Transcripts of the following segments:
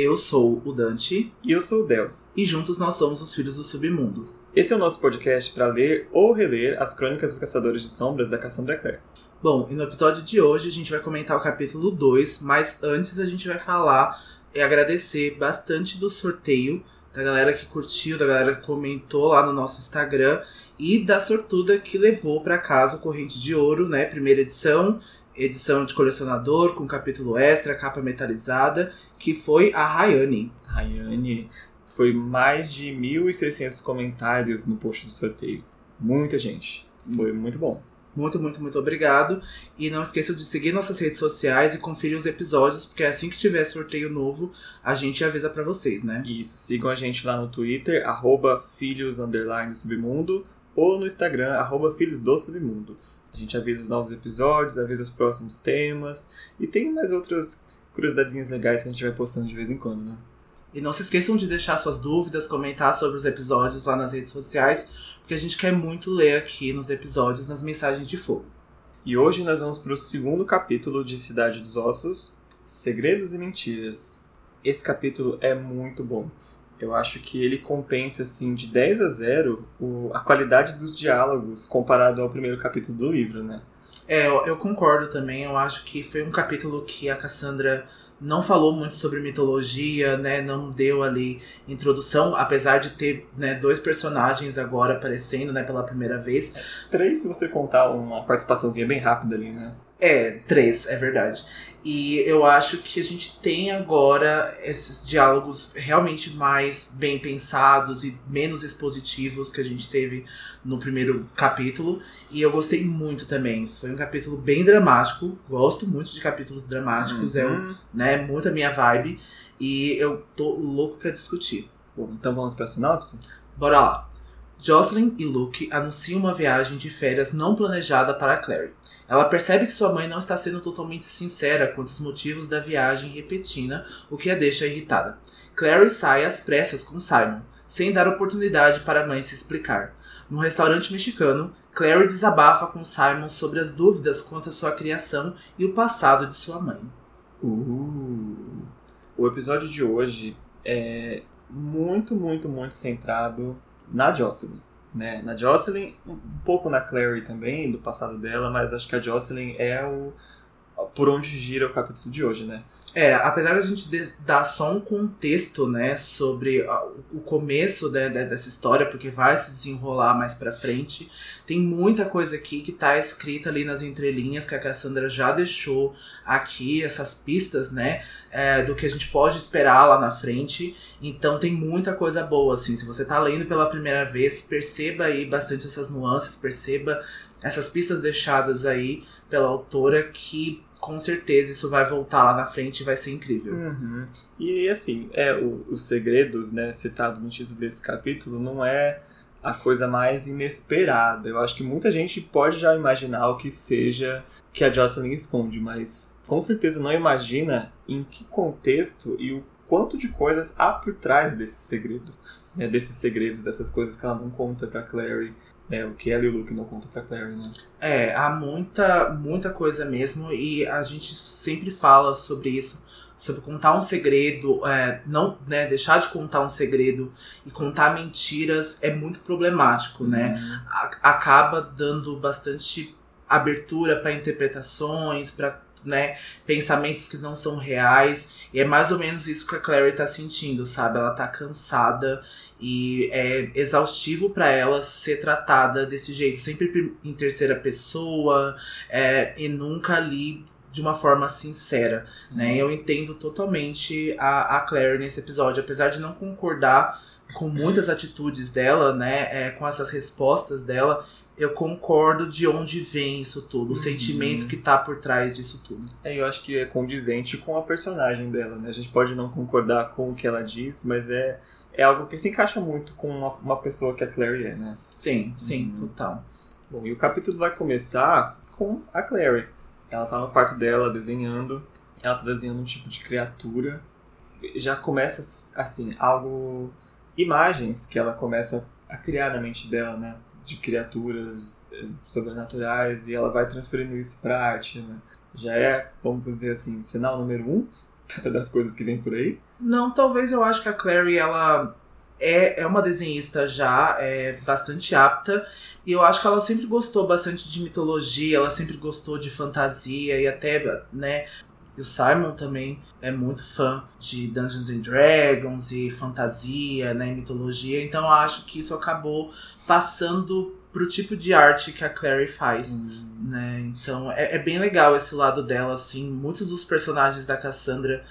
Eu sou o Dante. E eu sou o Del. E juntos nós somos os Filhos do Submundo. Esse é o nosso podcast para ler ou reler as Crônicas dos Caçadores de Sombras da Cassandra Clare. Bom, e no episódio de hoje a gente vai comentar o capítulo 2, mas antes a gente vai falar e agradecer bastante do sorteio da galera que curtiu, da galera que comentou lá no nosso Instagram e da sortuda que levou para casa o Corrente de Ouro, né? Primeira edição, edição de colecionador com capítulo extra, capa metalizada, que foi a Rayane. Rayane, foi mais de 1.600 comentários no post do sorteio. Muita gente. Foi muito bom. Muito, muito, muito obrigado. E não esqueçam de seguir nossas redes sociais e conferir os episódios, porque assim que tiver sorteio novo, a gente avisa para vocês, né? Isso, sigam a gente lá no Twitter, arroba filhos submundo, ou no Instagram, arroba filhos do submundo. A gente avisa os novos episódios, avisa os próximos temas e tem mais outras curiosidadezinhas legais que a gente vai postando de vez em quando, né? E não se esqueçam de deixar suas dúvidas, comentar sobre os episódios lá nas redes sociais, porque a gente quer muito ler aqui nos episódios, nas mensagens de fogo. E hoje nós vamos para o segundo capítulo de Cidade dos Ossos, Segredos e Mentiras. Esse capítulo é muito bom eu acho que ele compensa, assim, de 10 a 0 o, a qualidade dos diálogos comparado ao primeiro capítulo do livro, né? É, eu, eu, concordo também. Eu acho que foi um capítulo que a Cassandra não falou muito sobre mitologia, né? Não deu ali introdução, apesar de ter né, dois personagens agora aparecendo, né, pela primeira vez. Três, se você contar uma participaçãozinha bem rápida ali, né? É, três, é verdade. E eu acho que a gente tem agora esses diálogos realmente mais bem pensados e menos expositivos que a gente teve no primeiro capítulo. E eu gostei muito também. Foi um capítulo bem dramático. Gosto muito de capítulos dramáticos. É uhum. É né, muito a minha vibe. E eu tô louco para discutir. Bom, então vamos pra sinopse? Bora lá. Jocelyn e Luke anunciam uma viagem de férias não planejada para Clary. Ela percebe que sua mãe não está sendo totalmente sincera quanto aos motivos da viagem repentina, o que a deixa irritada. Clary sai às pressas com Simon, sem dar oportunidade para a mãe se explicar. No restaurante mexicano, Clary desabafa com Simon sobre as dúvidas quanto à sua criação e o passado de sua mãe. Uh, o episódio de hoje é muito, muito, muito centrado na Jocelyn né? Na Jocelyn, um pouco na Clary também, do passado dela, mas acho que a Jocelyn é o por onde gira o capítulo de hoje, né? É, apesar de a gente dar só um contexto, né, sobre o começo né, dessa história, porque vai se desenrolar mais pra frente, tem muita coisa aqui que tá escrita ali nas entrelinhas que a Cassandra já deixou aqui, essas pistas, né, é, do que a gente pode esperar lá na frente. Então tem muita coisa boa, assim. Se você tá lendo pela primeira vez, perceba aí bastante essas nuances, perceba essas pistas deixadas aí pela autora que com certeza isso vai voltar lá na frente e vai ser incrível. Uhum. E assim, é, o, os segredos, né, citados no título desse capítulo, não é a coisa mais inesperada. Eu acho que muita gente pode já imaginar o que seja que a Jocelyn esconde, mas com certeza não imagina em que contexto e o quanto de coisas há por trás desse segredo, né, desses segredos, dessas coisas que ela não conta para Clary. É, o que ela e o Luke não contam pra Clary, né? É, há muita, muita coisa mesmo e a gente sempre fala sobre isso, sobre contar um segredo, é, não, né, deixar de contar um segredo e contar mentiras é muito problemático, né? Uhum. A, acaba dando bastante abertura para interpretações, para né, pensamentos que não são reais. E é mais ou menos isso que a Clary tá sentindo, sabe? Ela tá cansada e é exaustivo para ela ser tratada desse jeito, sempre em terceira pessoa é, e nunca ali de uma forma sincera, né? Uhum. Eu entendo totalmente a, a Claire nesse episódio, apesar de não concordar com muitas atitudes dela, né? É, com essas respostas dela, eu concordo de onde vem isso tudo, o uhum. sentimento que tá por trás disso tudo. É, eu acho que é condizente com a personagem dela, né? A gente pode não concordar com o que ela diz, mas é é algo que se encaixa muito com uma, uma pessoa que a Clary é, né? Sim, sim, hum. total. Bom, e o capítulo vai começar com a Clary. Ela tá no quarto dela desenhando, ela tá desenhando um tipo de criatura. Já começa, assim, algo. imagens que ela começa a criar na mente dela, né? De criaturas eh, sobrenaturais e ela vai transferindo isso pra arte, né? Já é, vamos dizer assim, sinal número um das coisas que vem por aí? Não, talvez eu acho que a Clary, ela é, é uma desenhista já, é bastante apta. E eu acho que ela sempre gostou bastante de mitologia, ela sempre gostou de fantasia e até, né, e o Simon também é muito fã de Dungeons and Dragons e fantasia, né, mitologia. Então eu acho que isso acabou passando pro tipo de arte que a Clary faz, hum. né? Então é, é, bem legal esse lado dela, assim. Muitos dos personagens da Cassandra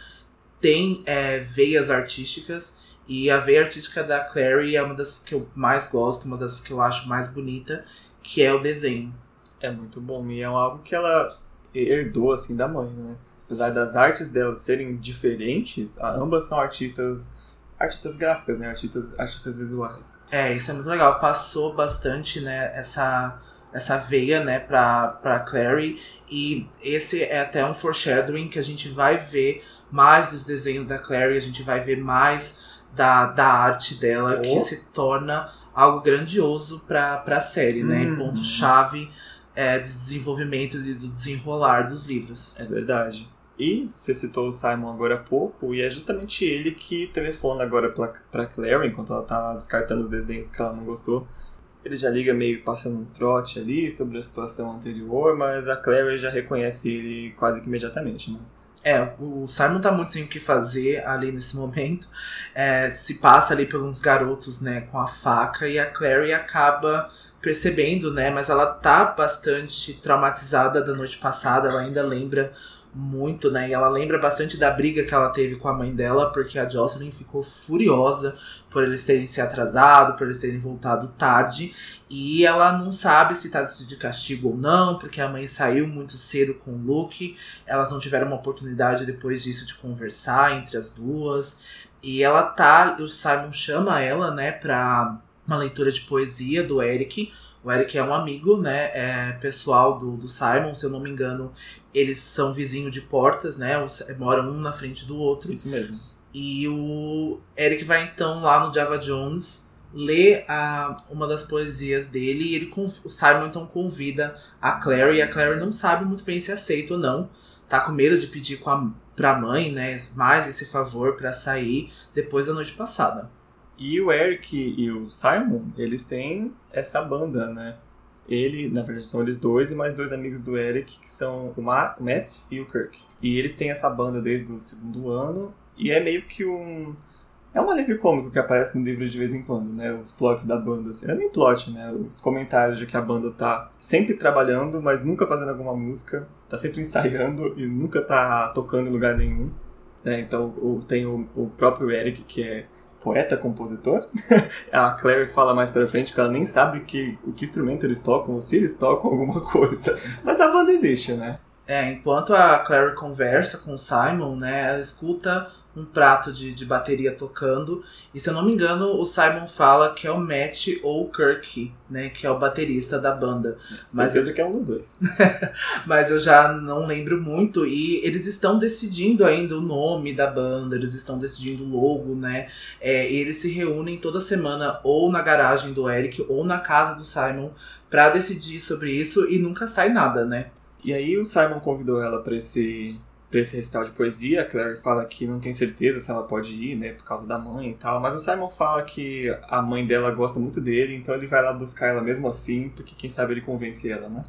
têm é, veias artísticas. E a veia artística da Clary é uma das que eu mais gosto, uma das que eu acho mais bonita, que é o desenho. É muito bom. E é algo que ela herdou, assim, da mãe, né? Apesar das artes delas serem diferentes, ambas são artistas artistas gráficas, né? Artistas, artistas visuais. É, isso é muito legal. Passou bastante, né, essa, essa veia, né, pra, pra Clary. E esse é até um foreshadowing que a gente vai ver mais dos desenhos da Clary, a gente vai ver mais da, da arte dela, oh. que se torna algo grandioso pra, pra série, né? Uhum. Ponto-chave é, do desenvolvimento e do desenrolar dos livros. É verdade. E você citou o Simon agora há pouco, e é justamente ele que telefona agora pra, pra Claire, enquanto ela tá descartando os desenhos que ela não gostou. Ele já liga meio passando um trote ali sobre a situação anterior, mas a Claire já reconhece ele quase que imediatamente, né? É, o Simon tá muito sem o que fazer ali nesse momento. É, se passa ali uns garotos, né, com a faca, e a Clary acaba percebendo, né, mas ela tá bastante traumatizada da noite passada, ela ainda lembra muito, né? E ela lembra bastante da briga que ela teve com a mãe dela, porque a Jocelyn ficou furiosa por eles terem se atrasado, por eles terem voltado tarde. E ela não sabe se tá de castigo ou não, porque a mãe saiu muito cedo com o Luke. Elas não tiveram uma oportunidade depois disso de conversar entre as duas. E ela tá. O Simon chama ela, né, pra uma leitura de poesia do Eric o Eric é um amigo, né, é pessoal do, do Simon, se eu não me engano, eles são vizinhos de portas, né, moram um na frente do outro. Isso mesmo. E o Eric vai então lá no Java Jones ler a, uma das poesias dele e ele, o Simon então convida a Clary e a Clary não sabe muito bem se aceita ou não. Tá com medo de pedir com a, pra mãe, né, mais esse favor para sair depois da noite passada. E o Eric e o Simon, eles têm essa banda, né? Ele, na verdade, são eles dois e mais dois amigos do Eric, que são o Matt e o Kirk. E eles têm essa banda desde o segundo ano, e é meio que um. É um alívio cômico que aparece no livro de vez em quando, né? Os plots da banda, assim. Não é nem plot, né? Os comentários de que a banda tá sempre trabalhando, mas nunca fazendo alguma música, tá sempre ensaiando e nunca tá tocando em lugar nenhum. Né? Então tem o próprio Eric, que é poeta, compositor. a Claire fala mais pra frente que ela nem sabe que, o que instrumento eles tocam, ou se eles tocam alguma coisa. Mas a banda existe, né? É, enquanto a Claire conversa com o Simon, né, ela escuta um prato de, de bateria tocando. E se eu não me engano, o Simon fala que é o Matt ou o Kirk, né? Que é o baterista da banda. Mas eu... que é um dos dois. Mas eu já não lembro muito. E eles estão decidindo ainda o nome da banda, eles estão decidindo o logo, né? É, e eles se reúnem toda semana ou na garagem do Eric ou na casa do Simon para decidir sobre isso e nunca sai nada, né? E aí o Simon convidou ela para esse pra esse recital de poesia. A Claire fala que não tem certeza se ela pode ir, né, por causa da mãe e tal. Mas o Simon fala que a mãe dela gosta muito dele, então ele vai lá buscar ela mesmo assim, porque quem sabe ele convence ela, né?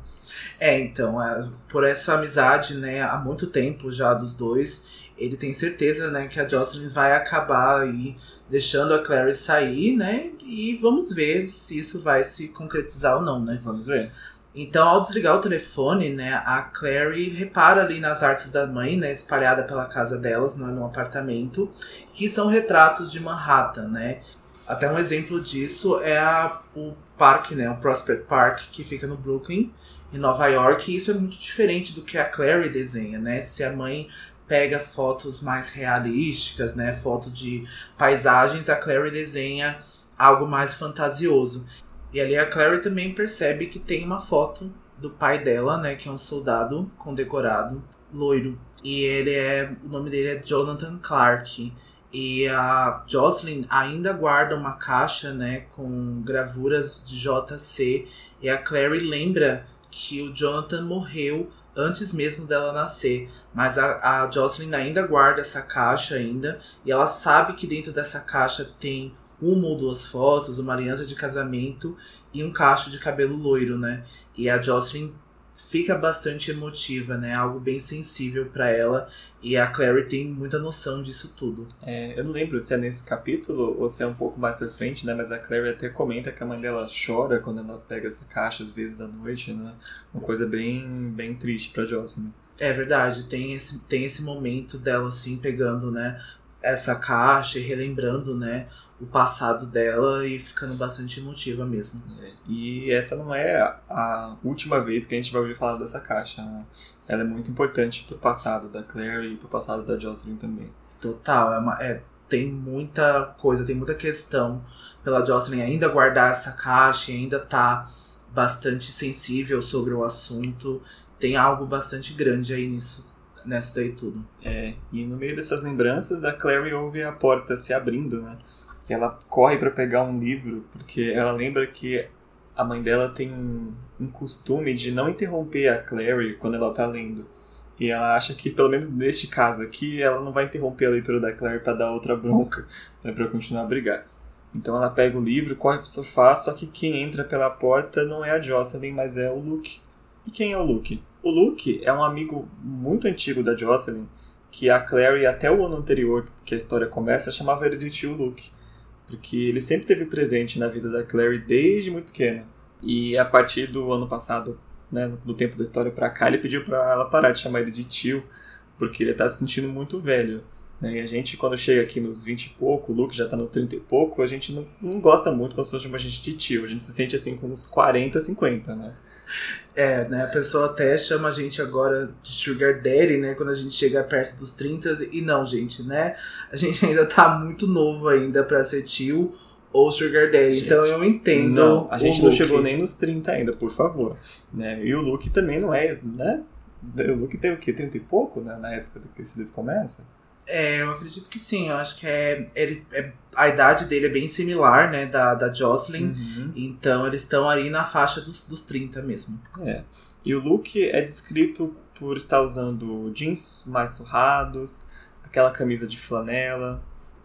É, então, é, por essa amizade, né, há muito tempo já dos dois, ele tem certeza, né, que a Jocelyn vai acabar aí deixando a Clary sair, né, e vamos ver se isso vai se concretizar ou não, né? Vamos ver. Então, ao desligar o telefone, né, a Clary repara ali nas artes da mãe, né, espalhada pela casa delas, né, no apartamento, que são retratos de Manhattan, né. Até um exemplo disso é a, o parque, né, o Prospect Park, que fica no Brooklyn, em Nova York, e isso é muito diferente do que a Clary desenha, né. Se a mãe pega fotos mais realísticas, né, foto de paisagens, a Clary desenha algo mais fantasioso. E ali a Clary também percebe que tem uma foto do pai dela, né, que é um soldado condecorado, loiro. E ele é, o nome dele é Jonathan Clark. E a Jocelyn ainda guarda uma caixa, né, com gravuras de JC. E a Clary lembra que o Jonathan morreu antes mesmo dela nascer. Mas a, a Jocelyn ainda guarda essa caixa ainda. E ela sabe que dentro dessa caixa tem uma ou duas fotos, uma aliança de casamento e um cacho de cabelo loiro, né? E a Jocelyn fica bastante emotiva, né? Algo bem sensível para ela. E a Clary tem muita noção disso tudo. É, eu não lembro se é nesse capítulo ou se é um pouco mais pra frente, né? Mas a Clary até comenta que a mãe dela chora quando ela pega essa caixa às vezes à noite, né? Uma coisa bem, bem triste pra Jocelyn. É verdade, tem esse, tem esse momento dela assim pegando, né? Essa caixa e relembrando, né? o passado dela e ficando bastante emotiva mesmo. E essa não é a última vez que a gente vai ouvir falar dessa caixa. Né? Ela é muito importante pro passado da Claire e pro passado da Jocelyn também. Total, é, uma, é tem muita coisa, tem muita questão pela Jocelyn ainda guardar essa caixa e ainda tá bastante sensível sobre o assunto. Tem algo bastante grande aí nisso, nessa daí tudo. É, e no meio dessas lembranças, a Clary ouve a porta se abrindo, né? que ela corre para pegar um livro, porque ela lembra que a mãe dela tem um, costume de não interromper a Clary quando ela tá lendo. E ela acha que, pelo menos neste caso aqui, ela não vai interromper a leitura da Clary para dar outra bronca, né, para continuar a brigar. Então ela pega o livro, corre pro sofá, só que quem entra pela porta não é a Jocelyn, mas é o Luke. E quem é o Luke? O Luke é um amigo muito antigo da Jocelyn, que a Clary, até o ano anterior que a história começa, chamava ele de tio Luke porque ele sempre teve presente na vida da Clary desde muito pequena. E a partir do ano passado, né, no tempo da história pra cá, ele pediu pra ela parar de chamar ele de tio, porque ele tá se sentindo muito velho. Né? E a gente, quando chega aqui nos 20 e pouco, o Luke já tá nos 30 e pouco, a gente não, não gosta muito quando as pessoas chamam a gente de tio. A gente se sente assim com uns 40, 50, né? É, né? A pessoa até chama a gente agora de Sugar Daddy, né? Quando a gente chega perto dos 30. E não, gente, né? A gente ainda tá muito novo ainda pra ser tio ou Sugar Daddy. Gente, então eu entendo. Não, a gente não chegou nem nos 30 ainda, por favor. Né? E o Luke também não é, né? O Luke tem o quê? 30 e pouco, né? Na época que esse livro começa? É, eu acredito que sim. Eu acho que é, ele, é a idade dele é bem similar, né, da, da Jocelyn. Uhum. Então eles estão aí na faixa dos, dos 30 mesmo. É. E o Luke é descrito por estar usando jeans mais surrados, aquela camisa de flanela,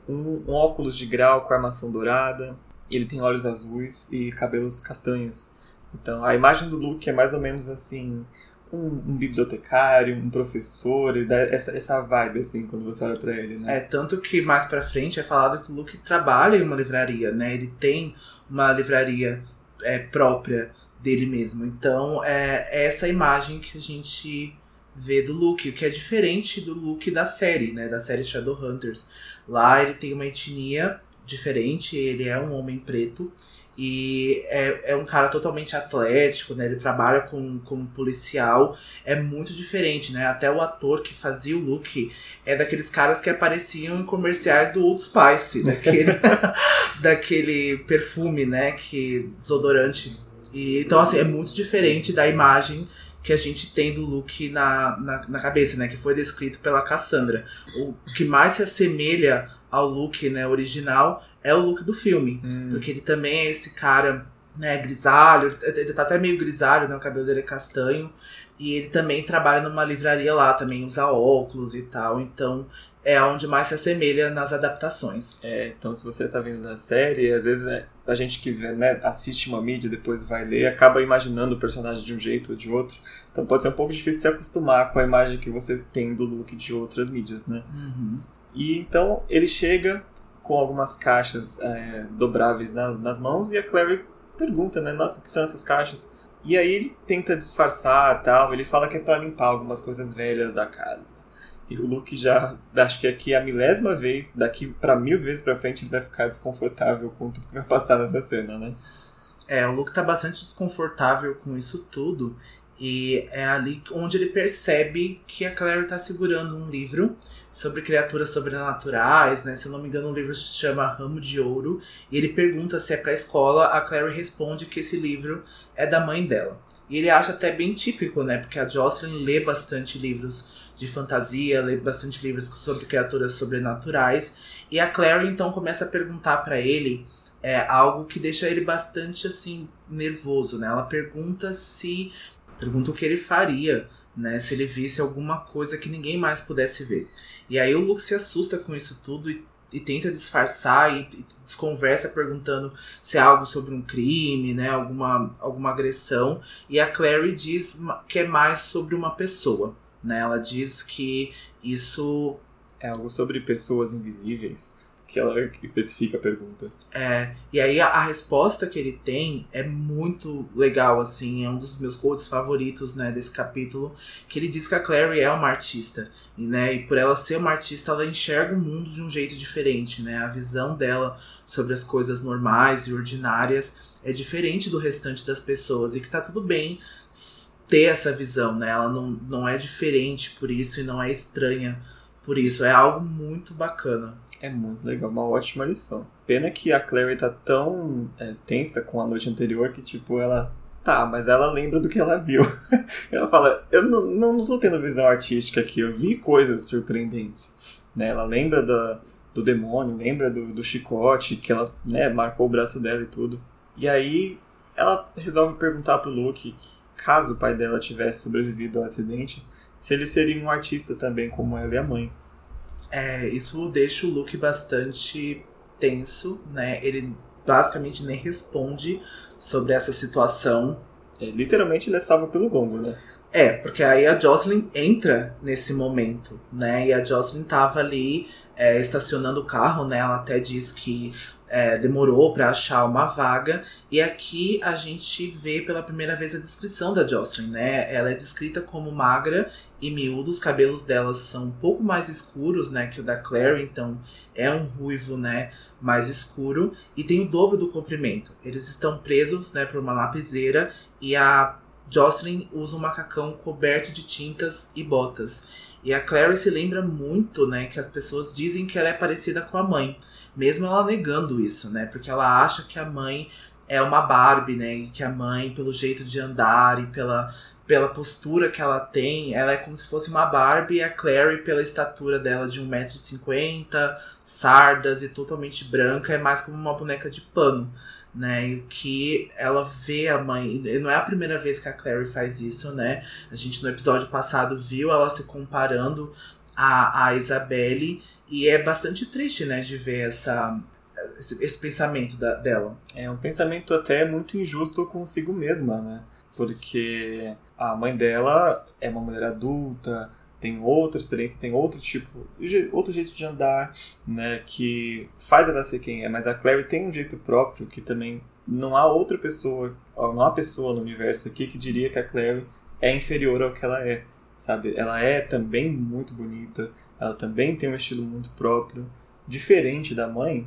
um, um óculos de grau com armação dourada. Ele tem olhos azuis e cabelos castanhos. Então a imagem do Luke é mais ou menos assim um, bibliotecário, um professor, ele dá essa, essa vibe, assim, quando você olha para ele, né? É, tanto que mais pra frente é falado que o Luke trabalha em uma livraria, né? Ele tem uma livraria é, própria dele mesmo. Então, é, é essa imagem que a gente vê do Luke, o que é diferente do Luke da série, né? Da série Shadowhunters. Lá ele tem uma etnia diferente, ele é um homem preto. E é, é um cara totalmente atlético, né? Ele trabalha com, como policial. É muito diferente, né? Até o ator que fazia o Luke é daqueles caras que apareciam em comerciais do Old Spice, daquele, daquele perfume, né? Que desodorante. E, então, assim, é muito diferente da imagem que a gente tem do Luke na, na, na, cabeça, né? Que foi descrito pela Cassandra. O que mais se assemelha ao Luke né, original é o look do filme. Hum. Porque ele também é esse cara, né, grisalho, ele tá até meio grisalho, né? O cabelo dele é castanho. E ele também trabalha numa livraria lá, também usa óculos e tal. Então é onde mais se assemelha nas adaptações. É, então se você tá vendo da série, às vezes né, a gente que vê, né, assiste uma mídia depois vai ler, acaba imaginando o personagem de um jeito ou de outro. Então pode ser um pouco difícil se acostumar com a imagem que você tem do look de outras mídias, né? Uhum. E então ele chega com algumas caixas é, dobráveis nas, nas mãos e a Clary pergunta, né? Nossa, o que são essas caixas? E aí ele tenta disfarçar tal, ele fala que é para limpar algumas coisas velhas da casa. E o Luke já, acho que aqui é a milésima vez, daqui para mil vezes pra frente, ele vai ficar desconfortável com tudo que vai passar nessa cena, né? É, o Luke tá bastante desconfortável com isso tudo. E é ali onde ele percebe que a Clary tá segurando um livro sobre criaturas sobrenaturais, né? Se eu não me engano, o livro se chama Ramo de Ouro. E ele pergunta se é pra escola, a Clary responde que esse livro é da mãe dela. E ele acha até bem típico, né? Porque a Jocelyn lê bastante livros de fantasia, lê bastante livros sobre criaturas sobrenaturais. E a Clary então começa a perguntar para ele é, algo que deixa ele bastante assim nervoso, né? Ela pergunta se pergunta o que ele faria né? Se ele visse alguma coisa que ninguém mais pudesse ver. E aí o Luke se assusta com isso tudo e, e tenta disfarçar e, e desconversa perguntando se é algo sobre um crime, né? Alguma, alguma agressão. E a Clary diz que é mais sobre uma pessoa, né? Ela diz que isso é algo sobre pessoas invisíveis que ela especifica a pergunta. É, e aí a, a, resposta que ele tem é muito legal, assim, é um dos meus quotes favoritos, né, desse capítulo, que ele diz que a Clary é uma artista, e, né, e por ela ser uma artista, ela enxerga o mundo de um jeito diferente, né, a visão dela sobre as coisas normais e ordinárias é diferente do restante das pessoas, e que tá tudo bem ter essa visão, né, ela não, não é diferente por isso e não é estranha por isso, é algo muito bacana. É muito legal, uma ótima lição. Pena que a Clary tá tão é, tensa com a noite anterior que, tipo, ela. Tá, mas ela lembra do que ela viu. ela fala: Eu não, não, tô tendo visão artística aqui, eu vi coisas surpreendentes. Né? Ela lembra da, do demônio, lembra do, do chicote, que ela né, marcou o braço dela e tudo. E aí ela resolve perguntar pro Luke, caso o pai dela tivesse sobrevivido ao acidente, se ele seria um artista também, como ela e a mãe. É, isso deixa o Luke bastante tenso, né? Ele basicamente nem responde sobre essa situação. É, literalmente ele é salvo pelo gongo, né? É, porque aí a Jocelyn entra nesse momento, né? E a Jocelyn tava ali é, estacionando o carro, né? Ela até diz que é, demorou para achar uma vaga. E aqui a gente vê pela primeira vez a descrição da Jocelyn, né? Ela é descrita como magra e miúda, os cabelos delas são um pouco mais escuros, né, que o da Claire, então é um ruivo, né, mais escuro e tem o dobro do comprimento. Eles estão presos, né, por uma lapiseira e a Jocelyn usa um macacão coberto de tintas e botas. E a Clary se lembra muito, né, que as pessoas dizem que ela é parecida com a mãe mesmo ela negando isso, né? Porque ela acha que a mãe é uma Barbie, né? E que a mãe, pelo jeito de andar e pela, pela postura que ela tem, ela é como se fosse uma Barbie e a Clary, pela estatura dela de 1,50m, sardas e totalmente branca, é mais como uma boneca de pano. Né, e que ela vê a mãe. Não é a primeira vez que a Clary faz isso, né? A gente no episódio passado viu ela se comparando a, a Isabelle e é bastante triste, né, de ver essa, esse, esse pensamento da, dela. É um pensamento até muito injusto consigo mesma, né? Porque a mãe dela é uma mulher adulta, tem outra experiência, tem outro tipo, outro jeito de andar, né, que faz ela ser quem é, mas a Clary tem um jeito próprio que também não há outra pessoa, não há pessoa no universo aqui que diria que a Clary é inferior ao que ela é, sabe? Ela é também muito bonita, ela também tem um estilo muito próprio, diferente da mãe,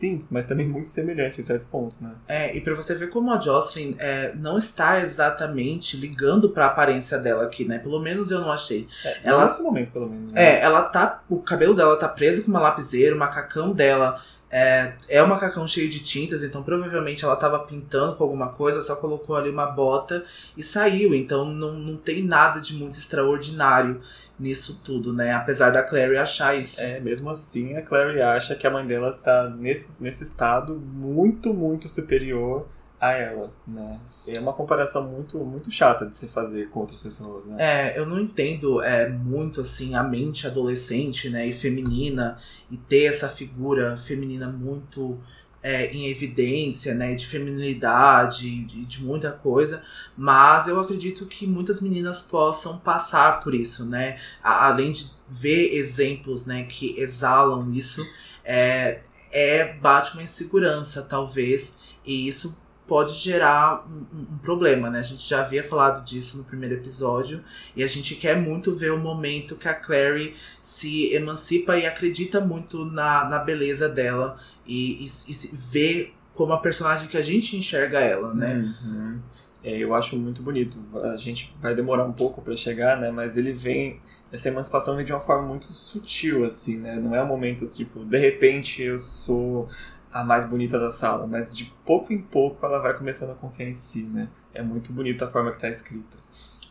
sim, mas também muito semelhante em certos pontos, né? É, e para você ver como a Jocelyn é, não está exatamente ligando para a aparência dela aqui, né? Pelo menos eu não achei. É, ela, nesse momento, pelo menos. Né? É, ela tá. O cabelo dela tá preso com uma lapiseira, o macacão dela é, é um macacão cheio de tintas, então provavelmente ela estava pintando com alguma coisa, só colocou ali uma bota e saiu. Então não, não tem nada de muito extraordinário nisso tudo, né? Apesar da Clary achar isso. É, mesmo assim, a Clary acha que a mãe dela está nesse, nesse estado muito, muito superior a ela, né? É uma comparação muito, muito chata de se fazer com outras pessoas, né? É, eu não entendo é, muito, assim, a mente adolescente, né, e feminina, e ter essa figura feminina muito é, em evidência, né, de feminilidade, de, de, muita coisa, mas eu acredito que muitas meninas possam passar por isso, né, a, além de ver exemplos, né, que exalam isso, é, é bate uma insegurança, talvez, e isso pode gerar um, um, problema, né? A gente já havia falado disso no primeiro episódio e a gente quer muito ver o momento que a Clary se emancipa e acredita muito na, na beleza dela e, e, e vê como a personagem que a gente enxerga ela, né? Uhum. É, eu acho muito bonito. A gente vai demorar um pouco para chegar, né? Mas ele vem essa emancipação vem de uma forma muito sutil, assim, né? Não é um momento tipo, de repente eu sou a mais bonita da sala, mas de pouco em pouco ela vai começando a confiar em si, né? É muito bonita a forma que tá escrita.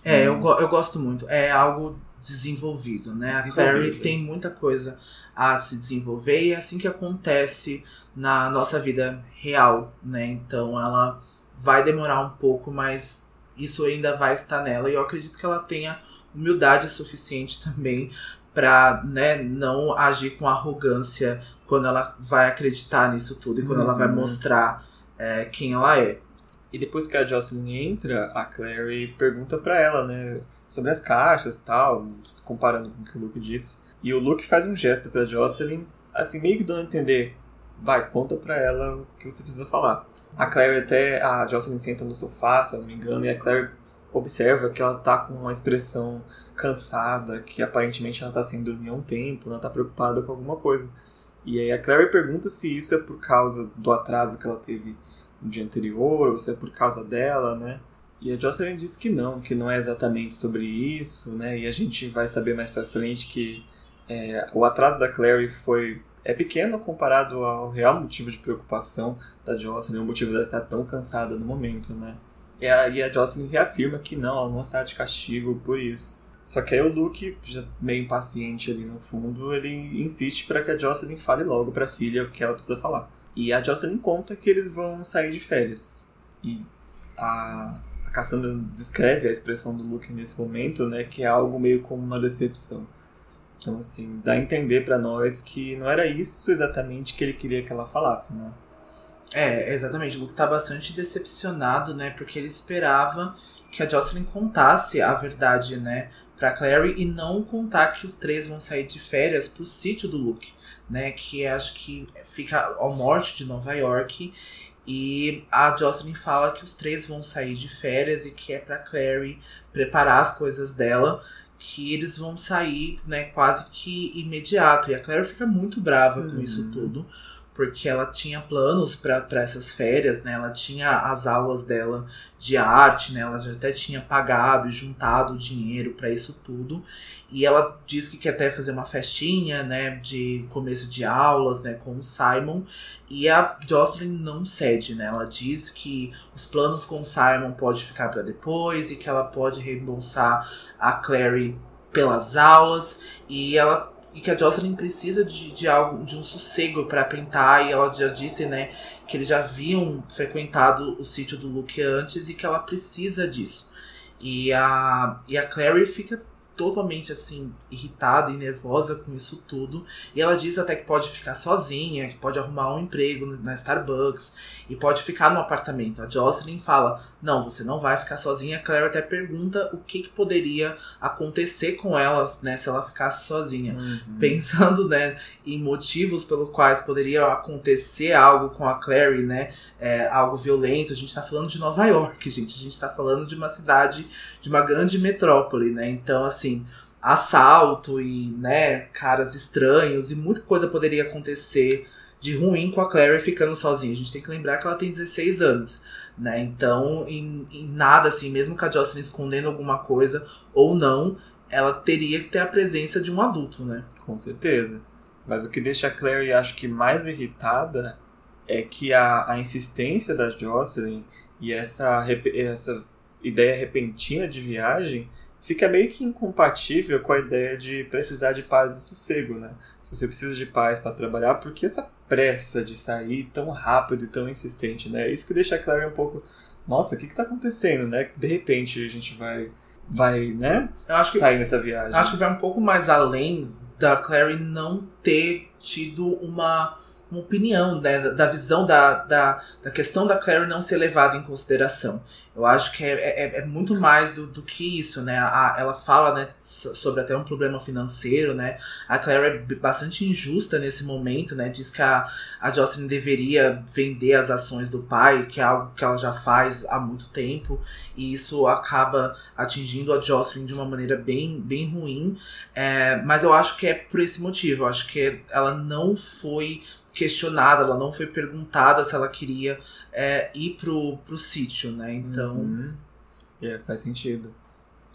É, hum. eu, eu gosto muito. É algo desenvolvido, né? A Clary tem muita coisa a se desenvolver e é assim que acontece na nossa vida real, né? Então ela vai demorar um pouco, mas isso ainda vai estar nela e eu acredito que ela tenha humildade suficiente também para né, não agir com arrogância quando ela vai acreditar nisso tudo e quando uhum. ela vai uhum. mostrar é, quem ela é. E depois que a Jocelyn entra, a Clary pergunta para ela, né, sobre as caixas e tal, comparando com o que o Luke disse. E o Luke faz um gesto pra Jocelyn, assim, meio que dando a entender, vai, conta pra ela o que você precisa falar. A Clary até, a Jocelyn senta no sofá, se eu não me engano, e a Clary observa que ela tá com uma expressão cansada, que aparentemente ela tá sem dormir há um tempo, ela tá preocupada com alguma coisa. E aí a Clary pergunta se isso é por causa do atraso que ela teve no dia anterior, ou se é por causa dela, né? E a Jocelyn diz que não, que não é exatamente sobre isso, né? E a gente vai saber mais pra frente que é, o atraso da Clary foi é pequeno comparado ao real motivo de preocupação da Jocelyn, o motivo dela estar tão cansada no momento, né? E a, e a Jocelyn reafirma que não, ela não está de castigo por isso. Só que aí o Luke, já meio impaciente ali no fundo, ele insiste para que a Jocelyn fale logo para a filha o que ela precisa falar. E a Jocelyn conta que eles vão sair de férias. E a, a Cassandra descreve a expressão do Luke nesse momento, né, que é algo meio como uma decepção. Então, assim, dá a entender para nós que não era isso exatamente que ele queria que ela falasse, né? É, exatamente. O Luke tá bastante decepcionado, né, porque ele esperava que a Jocelyn contasse a verdade, né, pra Clary e não contar que os três vão sair de férias pro sítio do Luke, né? Que acho que fica ao norte de Nova York. E a Jocelyn fala que os três vão sair de férias e que é pra Clary preparar as coisas dela, que eles vão sair, né, quase que imediato. E a Clary fica muito brava uhum. com isso uhum. tudo porque ela tinha planos para essas férias, né? Ela tinha as aulas dela de arte, né? Ela já até tinha pagado e juntado dinheiro para isso tudo. E ela disse que quer até fazer uma festinha, né, de começo de aulas, né, com o Simon. E a Jocelyn não cede, né? Ela diz que os planos com o Simon pode ficar para depois e que ela pode reembolsar a Clary pelas aulas e ela e que a Jocelyn precisa de, de algo, de um sossego para pintar, e ela já disse, né, que eles já haviam frequentado o sítio do Luke antes e que ela precisa disso. E a, e a Clary fica totalmente assim irritada e nervosa com isso tudo. E ela diz até que pode ficar sozinha, que pode arrumar um emprego na Starbucks e pode ficar no apartamento. A Jocelyn fala: "Não, você não vai ficar sozinha". A Claire até pergunta o que, que poderia acontecer com elas, né, se ela ficasse sozinha. Uhum. Pensando, né, em motivos pelos quais poderia acontecer algo com a Clary, né, é, algo violento. A gente tá falando de Nova York, gente. A gente tá falando de uma cidade, de uma grande metrópole, né? Então, assim, assim, assalto e, né, caras estranhos e muita coisa poderia acontecer de ruim com a Clary ficando sozinha. A gente tem que lembrar que ela tem 16 anos, né? Então, em, em nada, assim, mesmo com a Jocelyn escondendo alguma coisa ou não, ela teria que ter a presença de um adulto, né? Com certeza. Mas o que deixa a Clary, acho que mais irritada é que a, a insistência da Jocelyn e essa, essa ideia repentina de viagem fica meio que incompatível com a ideia de precisar de paz e sossego, né? Se você precisa de paz para trabalhar, por que essa pressa de sair tão rápido e tão insistente, né? Isso que deixa a Clary um pouco, nossa, o que que tá acontecendo, né? De repente a gente vai vai, né? Eu acho que, sair nessa viagem. Acho que vai um pouco mais além da Clary não ter tido uma uma opinião né, da visão da, da, da questão da Clary não ser levada em consideração. Eu acho que é, é, é muito mais do, do que isso, né? A, ela fala né, sobre até um problema financeiro, né? A Claire é bastante injusta nesse momento, né? Diz que a, a Jocelyn deveria vender as ações do pai, que é algo que ela já faz há muito tempo. E isso acaba atingindo a Jocelyn de uma maneira bem, bem ruim. É, mas eu acho que é por esse motivo. Eu acho que ela não foi questionada, ela não foi perguntada se ela queria é, ir pro, pro sítio, né? Então. Uhum. É, faz sentido.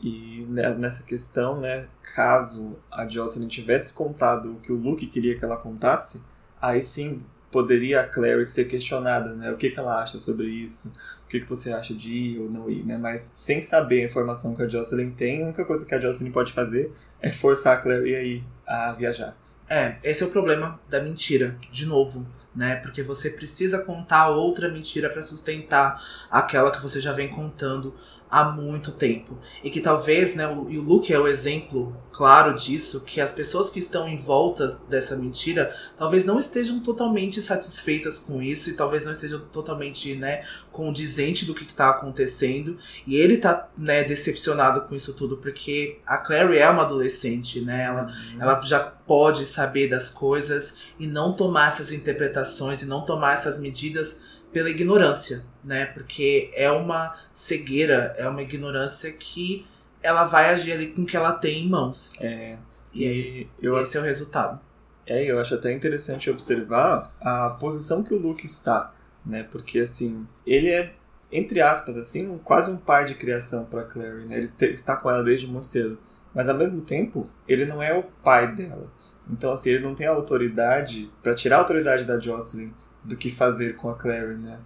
E nessa questão, né, caso a Jocelyn tivesse contado o que o Luke queria que ela contasse, aí sim poderia a Clary ser questionada, né? O que, que ela acha sobre isso? O que, que você acha de ir ou não ir, né? Mas sem saber a informação que a Jocelyn tem, a única coisa que a Jocelyn pode fazer é forçar a Clary a ir a viajar. É, esse é o problema da mentira, de novo, né? Porque você precisa contar outra mentira para sustentar aquela que você já vem contando há muito tempo. E que talvez, né, o, e o Luke é o exemplo claro disso, que as pessoas que estão em volta dessa mentira talvez não estejam totalmente satisfeitas com isso e talvez não estejam totalmente, né, condizente do que está acontecendo. E ele tá, né, decepcionado com isso tudo, porque a Clary é uma adolescente, né? Ela, uhum. ela já pode saber das coisas e não tomar essas interpretações e não tomar essas medidas pela ignorância, né? Porque é uma cegueira, é uma ignorância que ela vai agir ali com o que ela tem em mãos. É. E aí, eu, esse é o resultado. É, eu acho até interessante observar a posição que o Luke está, né? Porque assim, ele é entre aspas assim, quase um pai de criação para Clary, né? Ele está com ela desde muito cedo, mas ao mesmo tempo, ele não é o pai dela. Então assim, ele não tem a autoridade para tirar a autoridade da Jocelyn do que fazer com a Clary, né?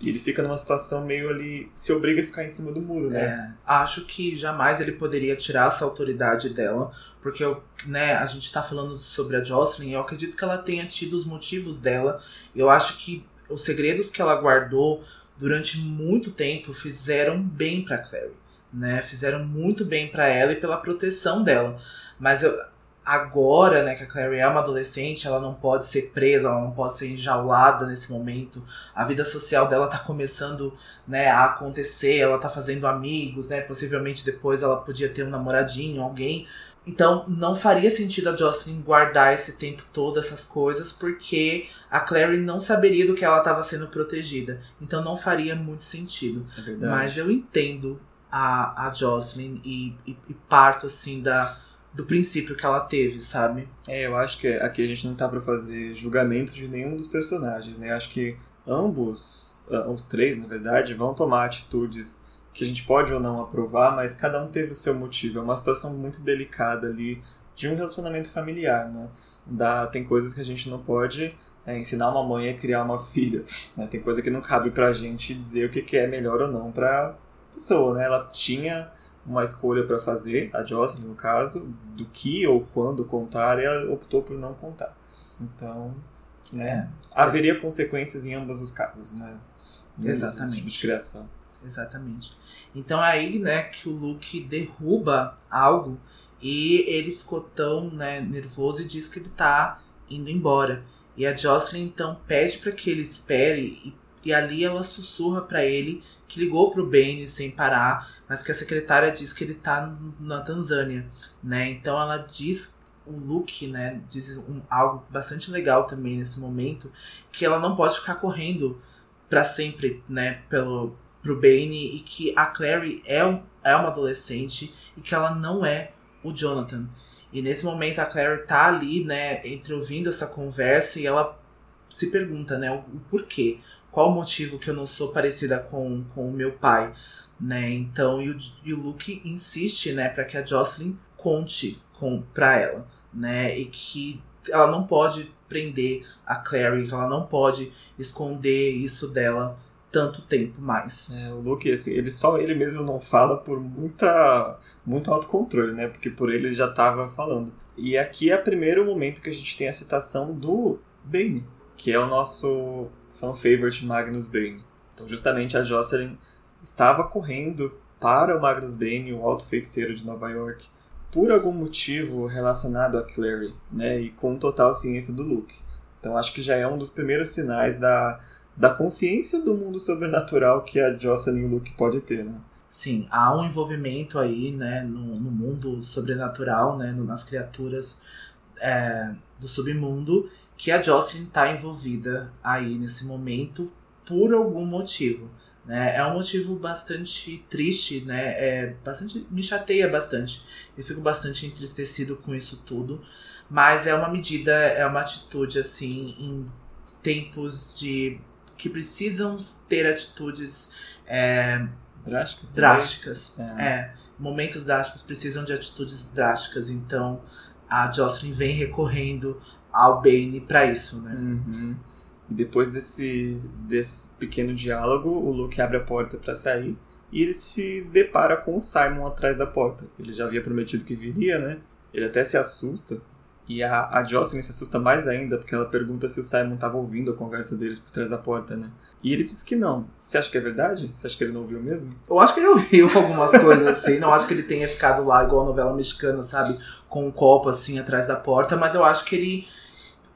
E ele fica numa situação meio ali. se obriga a ficar em cima do muro, né? É, acho que jamais ele poderia tirar essa autoridade dela, porque né, a gente tá falando sobre a Jocelyn eu acredito que ela tenha tido os motivos dela. Eu acho que os segredos que ela guardou durante muito tempo fizeram bem para Clary, né? Fizeram muito bem para ela e pela proteção dela. Mas eu, agora, né, que a Clary é uma adolescente, ela não pode ser presa, ela não pode ser enjaulada nesse momento. A vida social dela tá começando, né, a acontecer, ela tá fazendo amigos, né, possivelmente depois ela podia ter um namoradinho, alguém. Então, não faria sentido a Jocelyn guardar esse tempo todo essas coisas, porque a Clary não saberia do que ela estava sendo protegida. Então, não faria muito sentido. É Mas eu entendo a, a Jocelyn e, e, e parto, assim, da, do princípio que ela teve, sabe? É, eu acho que aqui a gente não tá para fazer julgamento de nenhum dos personagens, né? Acho que ambos, ah, os três, na verdade, vão tomar atitudes que a gente pode ou não aprovar, mas cada um teve o seu motivo. É uma situação muito delicada ali de um relacionamento familiar, né? Dá, tem coisas que a gente não pode é, ensinar uma mãe a criar uma filha. Né? Tem coisa que não cabe pra gente dizer o que, que é melhor ou não pra pessoa, né? Ela tinha uma escolha para fazer, a Jocelyn no caso, do que ou quando contar, e ela optou por não contar. Então, né, haveria consequências em ambos os casos, né? Exatamente. Tipo de criação. Exatamente. Então é aí, né, que o Luke derruba algo e ele ficou tão, né, nervoso e diz que ele tá indo embora. E a Jocelyn então pede para que ele espere e e ali ela sussurra para ele que ligou pro Bane sem parar, mas que a secretária diz que ele tá na Tanzânia, né? Então ela diz o Luke, né, diz um, algo bastante legal também nesse momento, que ela não pode ficar correndo para sempre, né, pelo pro Bane e que a Clary é, um, é uma adolescente e que ela não é o Jonathan. E nesse momento a Clary tá ali, né, entre ouvindo essa conversa e ela se pergunta, né, o, o porquê qual o motivo que eu não sou parecida com, com o meu pai, né? Então, e o, e o Luke insiste, né, para que a Jocelyn conte com para ela, né? E que ela não pode prender a Clary, que ela não pode esconder isso dela tanto tempo mais. É, o Luke, assim, ele só ele mesmo não fala por muita muito autocontrole, né? Porque por ele já estava falando. E aqui é o primeiro momento que a gente tem a citação do Bane, que é o nosso fan favorite Magnus Bane. Então, justamente a Jocelyn estava correndo para o Magnus Bane, o alto feiticeiro de Nova York, por algum motivo relacionado a Clary, né, e com total ciência do Luke. Então, acho que já é um dos primeiros sinais da, da consciência do mundo sobrenatural que a Jocelyn e o Luke pode ter, né? Sim, há um envolvimento aí, né, no, no mundo sobrenatural, né, nas criaturas é, do submundo que a Jocelyn está envolvida aí nesse momento por algum motivo. Né? É um motivo bastante triste, né? É bastante, me chateia bastante. Eu fico bastante entristecido com isso tudo. Mas é uma medida, é uma atitude, assim, em tempos de. que precisam ter atitudes. É, drásticas. Drásticas. É. é. Momentos drásticos precisam de atitudes drásticas. Então a Jocelyn vem recorrendo ao Bane para isso, né? Uhum. E depois desse, desse pequeno diálogo, o Luke abre a porta para sair e ele se depara com o Simon atrás da porta. Ele já havia prometido que viria, né? Ele até se assusta E a, a Jocelyn se assusta mais ainda, porque ela pergunta se o Simon estava ouvindo a conversa deles por trás da porta, né? E ele diz que não. Você acha que é verdade? Você acha que ele não ouviu mesmo? Eu acho que ele ouviu algumas coisas assim. Não acho que ele tenha ficado lá igual a novela mexicana, sabe? Com um copo assim atrás da porta, mas eu acho que ele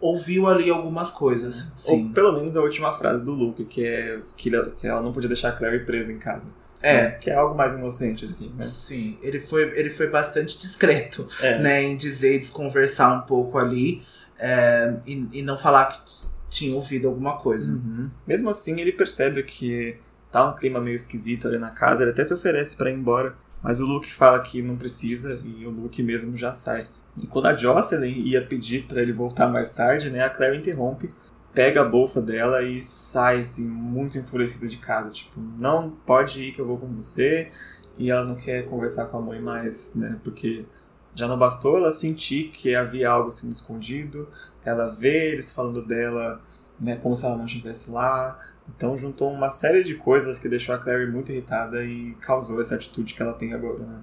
ouviu ali algumas coisas. Sim. Ou pelo menos a última frase do Luke, que é que, ela não podia deixar a Clary presa em casa. É. Né? Que é algo mais inocente, assim, né? Sim, ele foi, ele foi bastante discreto, É. né? Em dizer e desconversar um pouco ali. é, e, e não falar que tinha ouvido alguma coisa. Uhum. Mesmo assim, ele percebe que tá um clima meio esquisito ali na casa, ele até se oferece pra ir embora, mas o Luke fala que não precisa e o Luke mesmo já sai. E quando a Jocelyn ia pedir pra ele voltar mais tarde, né, a Claire interrompe, pega a bolsa dela e sai assim muito enfurecida de casa, tipo, não pode ir que eu vou com você. E ela não quer conversar com a mãe mais, né, porque já não bastou ela sentir que havia algo sendo escondido, ela vê eles falando dela, né, como se ela não estivesse lá. Então juntou uma série de coisas que deixou a Clary muito irritada e causou essa atitude que ela tem agora, né?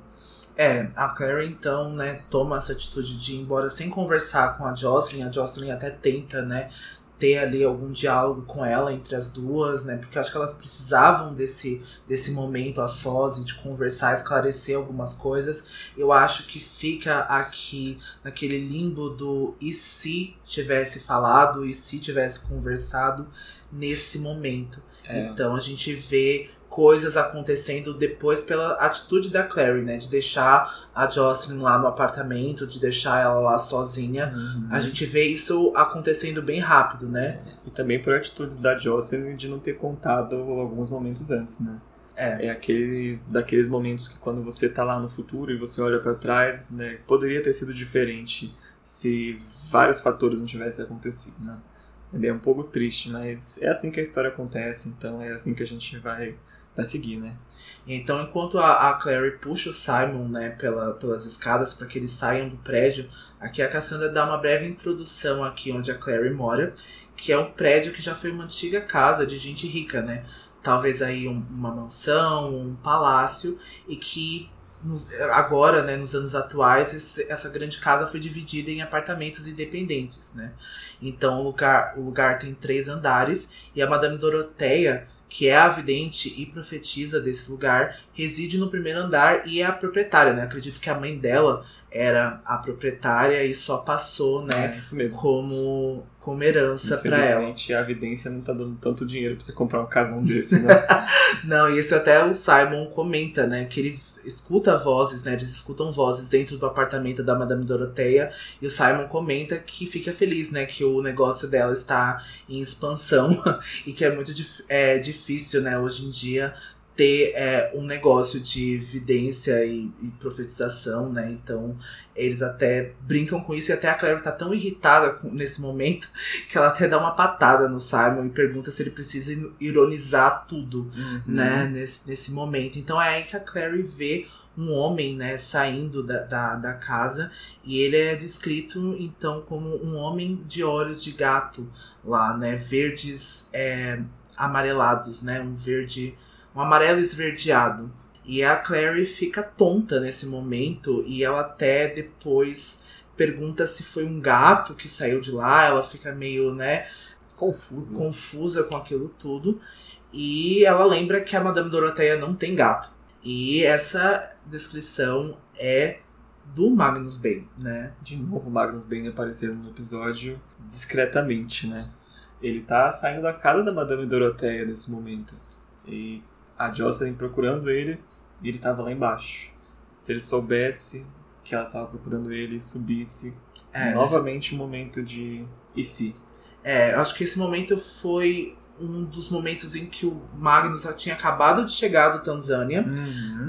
É, a Clary então, né, toma essa atitude de ir embora sem conversar com a Jocelyn. A Jocelyn até tenta, né, ter ali algum diálogo com ela entre as duas, né, porque eu acho que elas precisavam desse, desse momento a sós e de conversar, esclarecer algumas coisas. Eu acho que fica aqui naquele limbo do e se tivesse falado, e se tivesse conversado nesse momento. É. Então a gente vê coisas acontecendo depois pela atitude da Clary, né? De deixar a Jocelyn lá no apartamento, de deixar ela lá sozinha. A gente vê isso acontecendo bem rápido, né? E também por atitudes da Jocelyn de não ter contado alguns momentos antes, né? É. É aquele daqueles momentos que quando você tá lá no futuro e você olha pra trás, né, poderia ter sido diferente se vários fatores não tivessem acontecido, né? É um pouco triste, mas é assim que a história acontece, então é assim que a gente vai, vai seguir, né? Então, enquanto a, a Clary puxa o Simon, né, pela, pelas escadas para que eles saiam do prédio, aqui a Cassandra dá uma breve introdução aqui onde a Clary mora, que é um prédio que já foi uma antiga casa de gente rica, né? Talvez aí um- uma mansão, um palácio, e que nos- agora, né, nos anos atuais, esse- essa grande casa foi dividida em apartamentos independentes, né? Então o lugar, o lugar tem três andares e a Madame Doroteia, que é a vidente e profetisa desse lugar, reside no primeiro andar e é a proprietária, né? Acredito que a mãe dela era a proprietária e só passou, né, É isso mesmo. como, como herança pra ela. Infelizmente, a evidência não tá dando tanto dinheiro pra você comprar um casão desse, né? Não, e isso até o Simon comenta, né? Que ele escuta vozes, né? Eles escutam vozes dentro do apartamento da Madame Doroteia. E o Simon comenta que fica feliz, né? Que o negócio dela está em expansão. e que é muito é, difícil, né? Hoje em dia ter é, um negócio de evidência e, e profetização, né? Então eles até brincam com isso e até a Claire tá tão irritada com- nesse momento que ela até dá uma patada no Simon e pergunta se ele precisa ironizar tudo Uhum. né, nesse, nesse momento. Então é aí que a Clary vê um homem, né, saindo da, da, da casa e ele é descrito então como um homem de olhos de gato lá, né, verdes é, amarelados, né, um verde, um amarelo esverdeado. E a Clary fica tonta nesse momento e ela até depois pergunta se foi um gato que saiu de lá, ela fica meio, né, Confuso. confusa com aquilo tudo. E ela lembra que a Madame Doroteia não tem gato. E essa descrição é do Magnus Bane, né? De novo, o Magnus Bane aparecendo no episódio discretamente, né? Ele tá saindo da casa da Madame Doroteia nesse momento. E a Jocelyn procurando ele, e ele tava lá embaixo. Se ele soubesse que ela estava procurando ele e subisse, É, novamente um momento de e se? É, eu acho que esse momento foi um dos momentos em que o Magnus já tinha acabado de chegar do Tanzânia.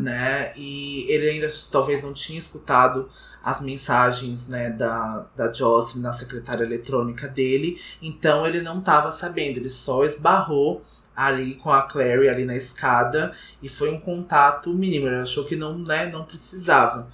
né? E ele ainda talvez não tinha escutado as mensagens, né, da, da Jocelyn na secretária eletrônica dele, então ele não estava sabendo, ele só esbarrou ali com a Clary ali na escada e foi um contato mínimo, ele achou que não, né, não precisava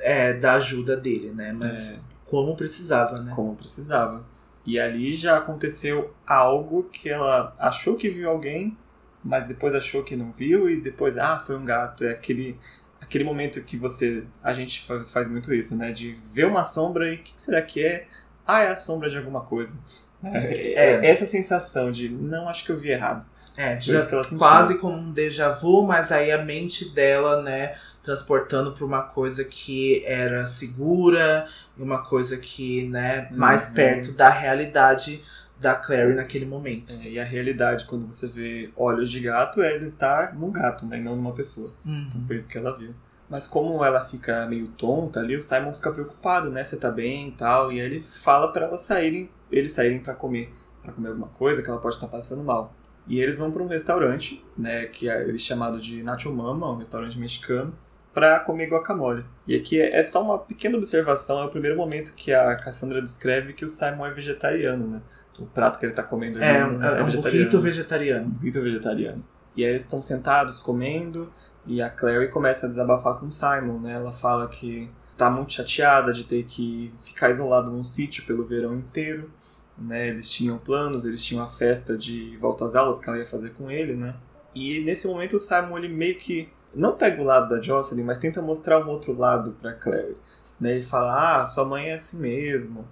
é, da ajuda dele, né, mas É. como precisava, né? como precisava. E ali já aconteceu algo que ela achou que viu alguém, mas depois achou que não viu e depois, ah, foi um gato. É aquele aquele momento que você. A gente faz, faz muito isso, né? De ver uma sombra e o que será que é? Ah, é a sombra de alguma coisa. É, é. essa sensação de não acho que eu vi errado. É, já quase como um déjà vu, mas aí a mente dela, né, transportando para uma coisa que era segura e uma coisa que, né, mais uhum. perto da realidade da Clary naquele momento. É, e a realidade, quando você vê olhos de gato, é ele estar num gato, né, e não numa pessoa. Uhum. Então foi isso que ela viu. Mas como ela fica meio tonta ali, o Simon fica preocupado, né? Você tá bem e tal. E aí ele fala para elas saírem, eles saírem para comer, para comer alguma coisa que ela pode estar passando mal. E eles vão para um restaurante, né, que é ele chamado de Nacho Mama, um restaurante mexicano, para comer guacamole. E aqui é, é só uma pequena observação, é o primeiro momento que a Cassandra descreve que o Simon é vegetariano, né? O prato que ele tá comendo é, é, é, é um vegetariano. vegetariano. Um vegetariano. E aí eles estão sentados comendo e a Clary começa a desabafar com o Simon, né? Ela fala que tá muito chateada de ter que ficar isolada num sítio pelo verão inteiro né? Eles tinham planos, eles tinham a festa de volta às aulas que ela ia fazer com ele, né? E nesse momento o Simon ele meio que não pega o lado da Jocelyn, mas tenta mostrar um outro lado para Clary. Né? Ele fala: "Ah, sua mãe é assim mesmo.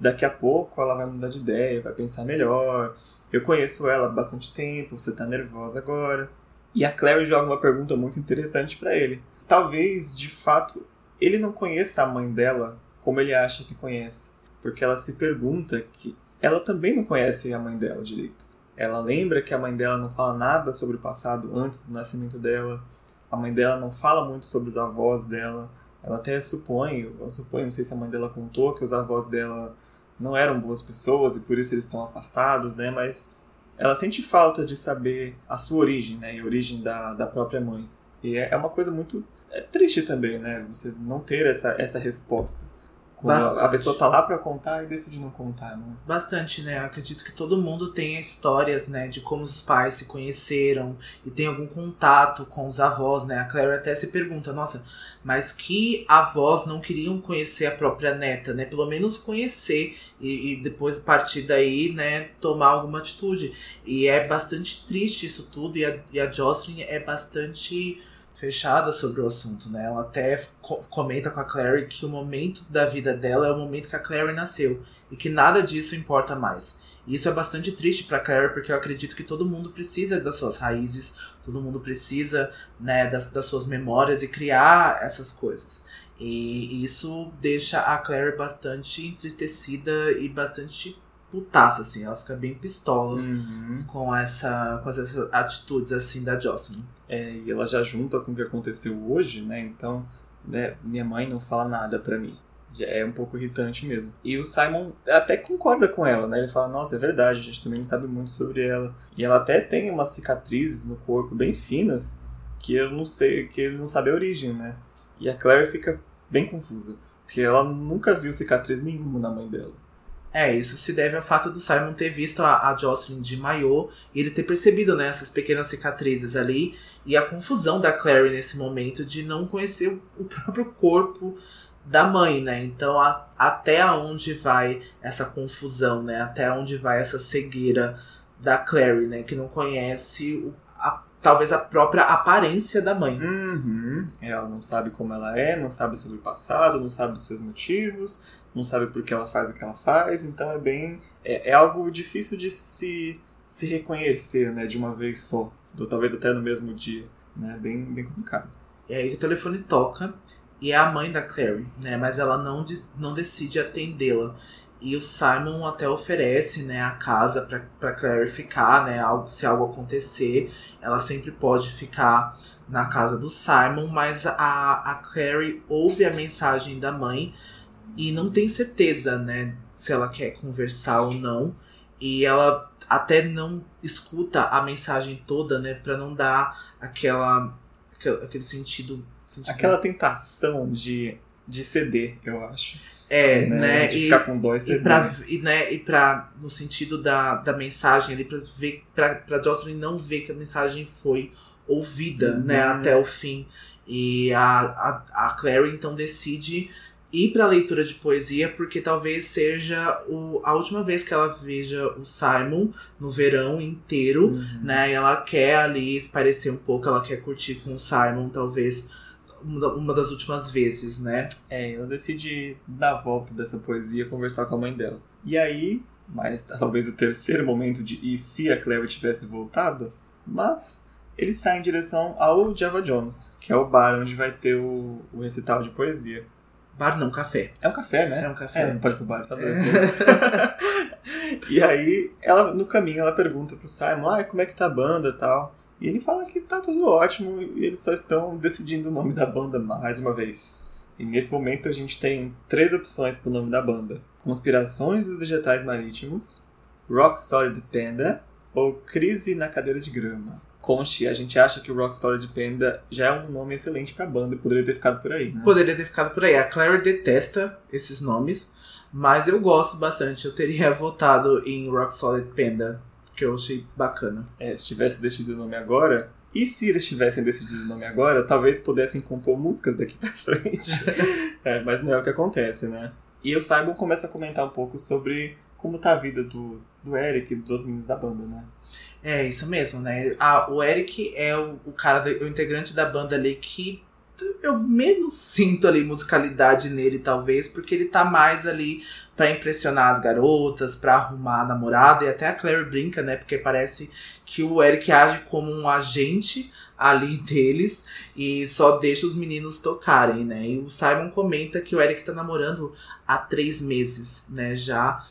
Daqui a pouco ela vai mudar de ideia, vai pensar melhor. Eu conheço ela há bastante tempo, você tá nervosa agora." E a Clary joga uma pergunta muito interessante para ele. Talvez, de fato, ele não conheça a mãe dela como ele acha que conhece porque ela se pergunta que ela também não conhece a mãe dela direito. Ela lembra que a mãe dela não fala nada sobre o passado antes do nascimento dela. A mãe dela não fala muito sobre os avós dela. Ela até supõe, eu suponho, não sei se a mãe dela contou que os avós dela não eram boas pessoas e por isso eles estão afastados, né? Mas ela sente falta de saber a sua origem, né? E a origem da, da própria mãe. E é, é uma coisa muito é triste também, né? Você não ter essa, essa resposta. Bastante. A pessoa tá lá para contar e decide não contar, né? Bastante, né? Eu acredito que todo mundo tenha histórias, né, de como os pais se conheceram e tem algum contato com os avós, né? A Claire até se pergunta, nossa, mas que avós não queriam conhecer a própria neta, né? Pelo menos conhecer e, e depois partir daí, né, tomar alguma atitude. E é bastante triste isso tudo e a, e a Jocelyn é bastante fechada sobre o assunto, né? Ela até co comenta com a Clary que o momento da vida dela é o momento que a Clary nasceu e que nada disso importa mais. E isso é bastante triste para Clary porque eu acredito que todo mundo precisa das suas raízes, todo mundo precisa, né, das, das suas memórias e criar essas coisas. E isso deixa a Clary bastante entristecida e bastante putaça, assim. Ela fica bem pistola uhum. com, essa, com essas atitudes, assim, da Jocelyn. É, e ela já junta com o que aconteceu hoje, né? Então, né, minha mãe não fala nada para mim. Já é um pouco irritante mesmo. E o Simon até concorda com ela, né? Ele fala, nossa, é verdade, a gente também não sabe muito sobre ela. E ela até tem umas cicatrizes no corpo bem finas, que eu não sei, que ele não sabe a origem, né? E a Claire fica bem confusa. Porque ela nunca viu cicatriz nenhuma na mãe dela. É, isso se deve ao fato do Simon ter visto a, a Jocelyn de maiô e ele ter percebido né, essas pequenas cicatrizes ali e a confusão da Clary nesse momento de não conhecer o, o próprio corpo da mãe, né? Então, a, até onde vai essa confusão, né? Até onde vai essa cegueira da Clary, né? Que não conhece o, a, talvez a própria aparência da mãe. Uhum. Ela não sabe como ela é, não sabe sobre o passado, não sabe dos seus motivos, não sabe por que ela faz o que ela faz, então é bem. É, é algo difícil de se, se reconhecer, né, de uma vez só, ou talvez até no mesmo dia, né, bem, bem complicado. E aí o telefone toca e é a mãe da Clary, né, mas ela não, de, não decide atendê-la. E o Simon até oferece, né, a casa pra, pra Clary ficar, né, algo, se algo acontecer, ela sempre pode ficar na casa do Simon, mas a, a Clary ouve a mensagem da mãe, e não tem certeza, né, se ela quer conversar ou não. E ela até não escuta a mensagem toda, né, para não dar aquela, aquele sentido, sentido, Aquela tentação de, de ceder, eu acho. É, né? né de e, ficar com dó e ceder. E pra, e, né, e pra, no sentido da, da mensagem ali, pra, ver, pra, pra Jocelyn não ver que a mensagem foi ouvida, uhum. né, até o fim. E a, a, a Clary então decide ir para a leitura de poesia, porque talvez seja o, a última vez que ela veja o Simon no verão inteiro, uhum. né? E ela quer ali esparecer um pouco, ela quer curtir com o Simon, talvez uma das últimas vezes, né? É, ela decide dar a volta dessa poesia conversar com a mãe dela. E aí, mas talvez o terceiro momento de e se a Claire tivesse voltado, mas ele sai em direção ao Java Jones, que é o bar onde vai ter o, o recital de poesia. Bar não, café. É um café, né? É um café. É, não pode ir pro bar, só adolescentes. e aí, ela, no caminho, ela pergunta pro Simon, ah, como é que tá a banda e tal. E ele fala que tá tudo ótimo e eles só estão decidindo o nome da banda mais uma vez. E nesse momento a gente tem três opções pro nome da banda: Conspirações dos Vegetais Marítimos, Rock Solid Panda ou Crise na Cadeira de Grama. Conste, a gente acha que o Rock Solid Panda já é um nome excelente pra banda, poderia ter ficado por aí, né? Poderia ter ficado por aí. A Claire detesta esses nomes, mas eu gosto bastante. Eu teria votado em Rock Solid Panda, que eu achei bacana. É, se tivesse decidido o nome agora, e se eles tivessem decidido o nome agora, talvez pudessem compor músicas daqui pra frente. é, mas não é o que acontece, né? E o Simon começa a comentar um pouco sobre como tá a vida do, do Eric dos meninos da banda, né? É, isso mesmo, né? Ah, o Eric é o, o cara, o integrante da banda ali que eu menos sinto ali musicalidade nele, talvez, porque ele tá mais ali para impressionar as garotas, para arrumar a namorada, e até a Claire brinca, né? Porque parece que o Eric age como um agente ali deles e só deixa os meninos tocarem, né? E o Simon comenta que o Eric tá namorando há três meses, né? Já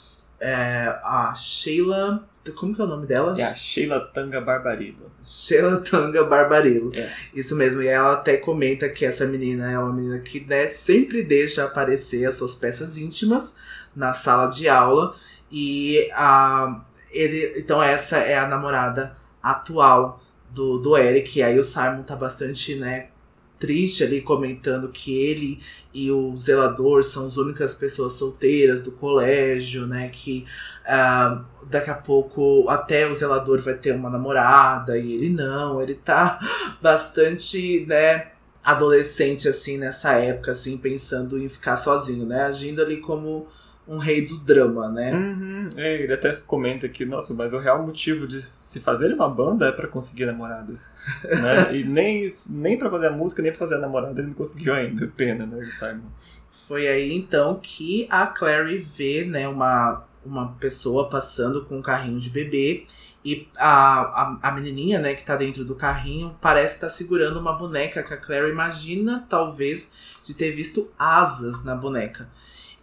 é, a Sheila como que é o nome dela? É a Sheila Tanga Barbarilo. Sheila Tanga Barbarilo. É. Isso mesmo. E ela até comenta que essa menina é uma menina que né, sempre deixa aparecer as suas peças íntimas na sala de aula. E a, ele, então essa é a namorada atual do, do Eric. E aí o Simon tá bastante, né, triste ali comentando que ele e o zelador são as únicas pessoas solteiras do colégio, né? Que uh, daqui a pouco até o zelador vai ter uma namorada e ele não. Ele tá bastante, né? Adolescente assim nessa época, assim, pensando em ficar sozinho, né? Agindo ali como um rei do drama, né? Uhum. É, ele até comenta que, nossa, mas o real motivo de se fazer uma banda é para conseguir namoradas. né? E nem, nem para fazer a música, nem pra fazer a namorada ele não conseguiu ainda. Pena, né, Simon? Foi aí então que a Clary vê, né, uma, uma pessoa passando com um carrinho de bebê. E a, a, a menininha, né, que tá dentro do carrinho, parece estar tá segurando uma boneca que a Clary imagina, talvez, de ter visto asas na boneca.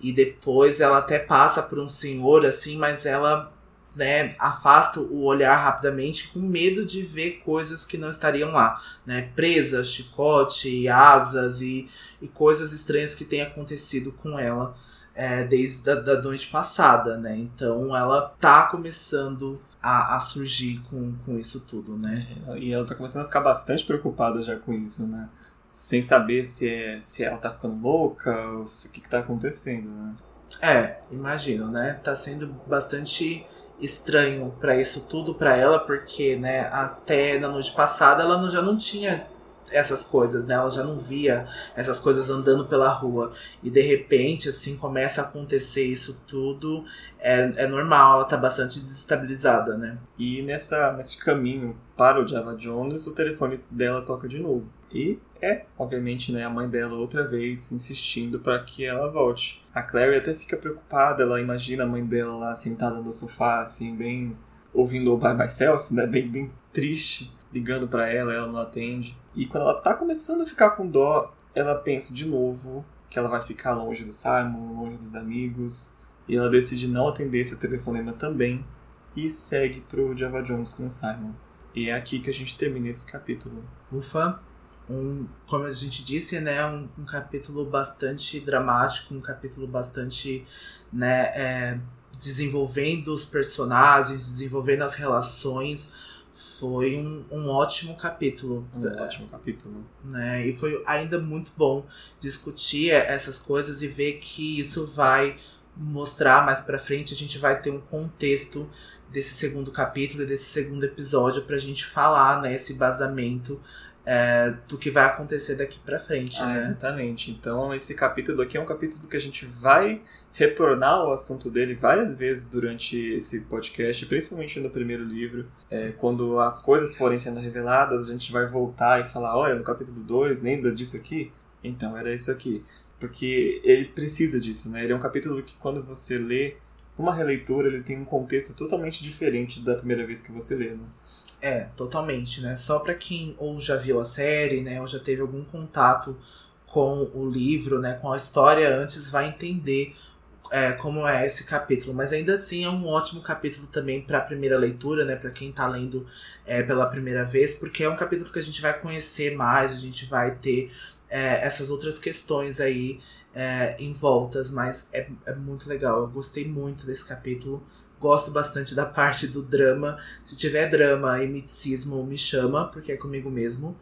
E depois ela até passa por um senhor, assim, mas ela né, afasta o olhar rapidamente com medo de ver coisas que não estariam lá, né? Presas, chicote, asas e, e coisas estranhas que têm acontecido com ela é, desde a da noite passada, né? Então ela tá começando a, a surgir com, com isso tudo, né? É, e ela tá começando a ficar bastante preocupada já com isso, né? Sem saber se, é, se ela tá ficando louca ou se, o que, que tá acontecendo, né? É, imagino, né? Tá sendo bastante estranho para isso tudo para ela, porque, né, até na noite passada ela não, já não tinha essas coisas, né? Ela já não via essas coisas andando pela rua. E de repente, assim, começa a acontecer isso tudo. É, é normal, ela tá bastante desestabilizada, né? E nessa, nesse caminho para o Java Jones, o telefone dela toca de novo. E é, obviamente, né, a mãe dela outra vez insistindo para que ela volte. A Clary até fica preocupada, ela imagina a mãe dela lá sentada no sofá, assim, bem ouvindo o By Myself, né, bem, bem triste, ligando para ela, ela não atende. E quando ela tá começando a ficar com dó, ela pensa de novo que ela vai ficar longe do Simon, longe dos amigos, e ela decide não atender esse telefonema também e segue pro Java Jones com o Simon. E é aqui que a gente termina esse capítulo. Ufa! Um, como a gente disse, né, um, um capítulo bastante dramático, um capítulo bastante, né, é, desenvolvendo os personagens, desenvolvendo as relações, foi um, um ótimo capítulo. Um é, ótimo capítulo. Né? E foi ainda muito bom discutir essas coisas e ver que isso vai mostrar mais pra frente. A gente vai ter um contexto desse segundo capítulo e desse segundo episódio pra gente falar, né? Esse basamento é, do que vai acontecer daqui pra frente. Ah, né? Exatamente. Então, esse capítulo aqui é um capítulo que a gente vai retornar ao assunto dele várias vezes durante esse podcast, principalmente no primeiro livro. É, quando as coisas forem sendo reveladas, a gente vai voltar e falar: olha, no capítulo 2, lembra disso aqui? Então, era isso aqui. Porque ele precisa disso, né? Ele é um capítulo que quando você lê, uma releitura, ele tem um contexto totalmente diferente da primeira vez que você lê, né? É, totalmente, né? Só para quem ou já viu a série, né, ou já teve algum contato com o livro, né, com a história antes, vai entender é, como é esse capítulo. Mas ainda assim é um ótimo capítulo também para a primeira leitura, né, para quem tá lendo é, pela primeira vez, porque é um capítulo que a gente vai conhecer mais, a gente vai ter é, essas outras questões aí é, em voltas, mas é, é muito legal. Eu gostei muito desse capítulo. Gosto bastante da parte do drama. Se tiver drama e miticismo, me chama, porque é comigo mesmo.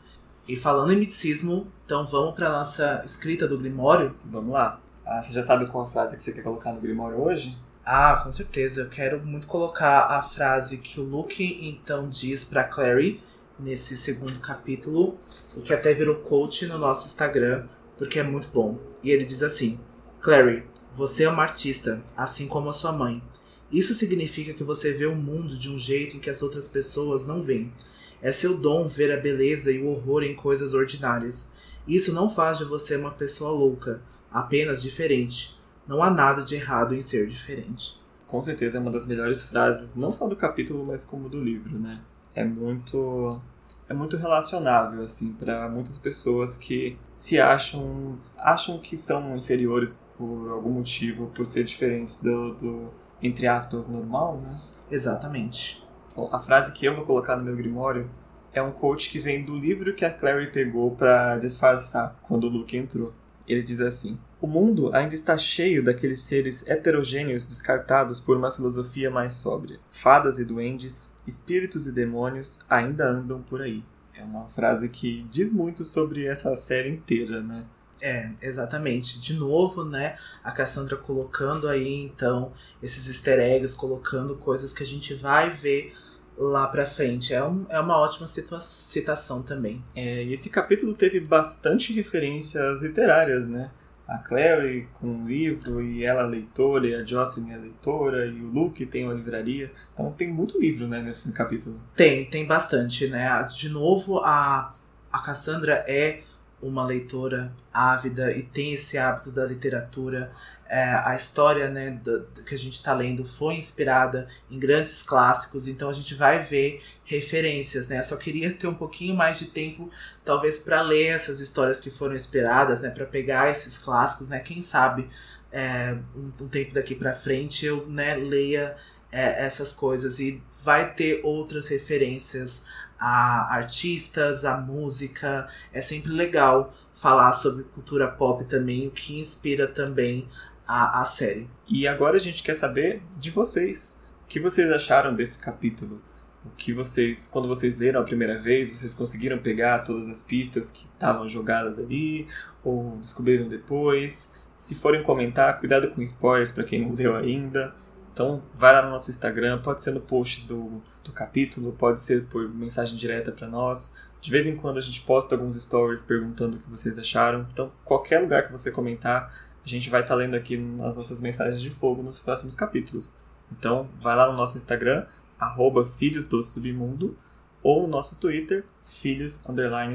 E falando em miticismo, então vamos para nossa escrita do Grimório? Vamos lá. Ah, você já sabe qual a frase que você quer colocar no Grimório hoje? Ah, com certeza. Eu quero muito colocar a frase que o Luke então diz para Clary nesse segundo capítulo, e que até virou coach no nosso Instagram, porque é muito bom. E ele diz assim: Clary, você é uma artista, assim como a sua mãe. Isso significa que você vê o mundo de um jeito em que as outras pessoas não veem. É seu dom ver a beleza e o horror em coisas ordinárias. Isso não faz de você uma pessoa louca, apenas diferente. Não há nada de errado em ser diferente. Com certeza é uma das melhores frases, não só do capítulo, mas como do livro, né? É muito é muito relacionável assim para muitas pessoas que se acham acham que são inferiores por algum motivo, por ser diferentes do, do entre aspas, normal, né? Exatamente. Bom, a frase que eu vou colocar no meu grimório é um quote que vem do livro que a Clary pegou para disfarçar quando o Luke entrou. Ele diz assim: O mundo ainda está cheio daqueles seres heterogêneos descartados por uma filosofia mais sóbria. Fadas e duendes, espíritos e demônios ainda andam por aí. É uma frase que diz muito sobre essa série inteira, né? É, exatamente. De novo, né, a Cassandra colocando aí, então, esses easter eggs, colocando coisas que a gente vai ver lá pra frente. É, um, é uma ótima citação também. É, e esse capítulo teve bastante referências literárias, né? A Clary com o livro, e ela leitora, e a Jocelyn é leitora, e o Luke tem uma livraria. Então tem muito livro, né, nesse capítulo. Tem, tem bastante, né? De novo, a, a Cassandra é uma leitora ávida e tem esse hábito da literatura. É, a história né, do, do que a gente está lendo foi inspirada em grandes clássicos, então a gente vai ver referências. Né? Só queria ter um pouquinho mais de tempo, talvez, para ler essas histórias que foram inspiradas, né, para pegar esses clássicos. Né? Quem sabe é, um, um, tempo daqui para frente eu né, leia é, essas coisas e vai ter outras referências a artistas, a música. É sempre legal falar sobre cultura pop também, o que inspira também a, a série. E agora a gente quer saber de vocês. O que vocês acharam desse capítulo? O que vocês, quando vocês leram a primeira vez, vocês conseguiram pegar todas as pistas que estavam jogadas ali ou descobriram depois? Se forem comentar, cuidado com spoilers para quem não leu ainda. Então, vai lá no nosso Instagram, pode ser no post do, do capítulo, pode ser por mensagem direta para nós. De vez em quando a gente posta alguns stories perguntando o que vocês acharam. Então, qualquer lugar que você comentar, a gente vai estar tá lendo aqui nas nossas mensagens de fogo nos próximos capítulos. Então, vai lá no nosso Instagram, arroba Filhos do Submundo, ou no nosso Twitter, Filhos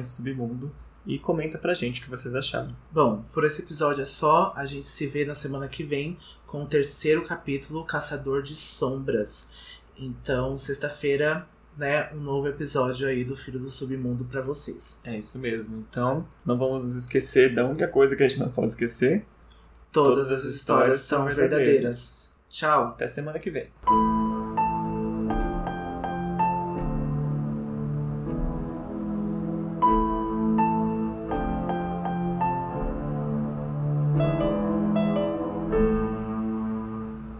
Submundo e comenta pra gente o que vocês acharam. Bom, por esse episódio é só. A gente se vê na semana que vem com o terceiro capítulo, Caçador de Sombras. Então, sexta-feira, né, um novo episódio aí do Filho do Submundo para vocês. É isso mesmo. Então, não vamos nos esquecer da única coisa que a gente não pode esquecer. Todas, Todas as histórias, histórias são verdadeiras. verdadeiras. Tchau. Até semana que vem.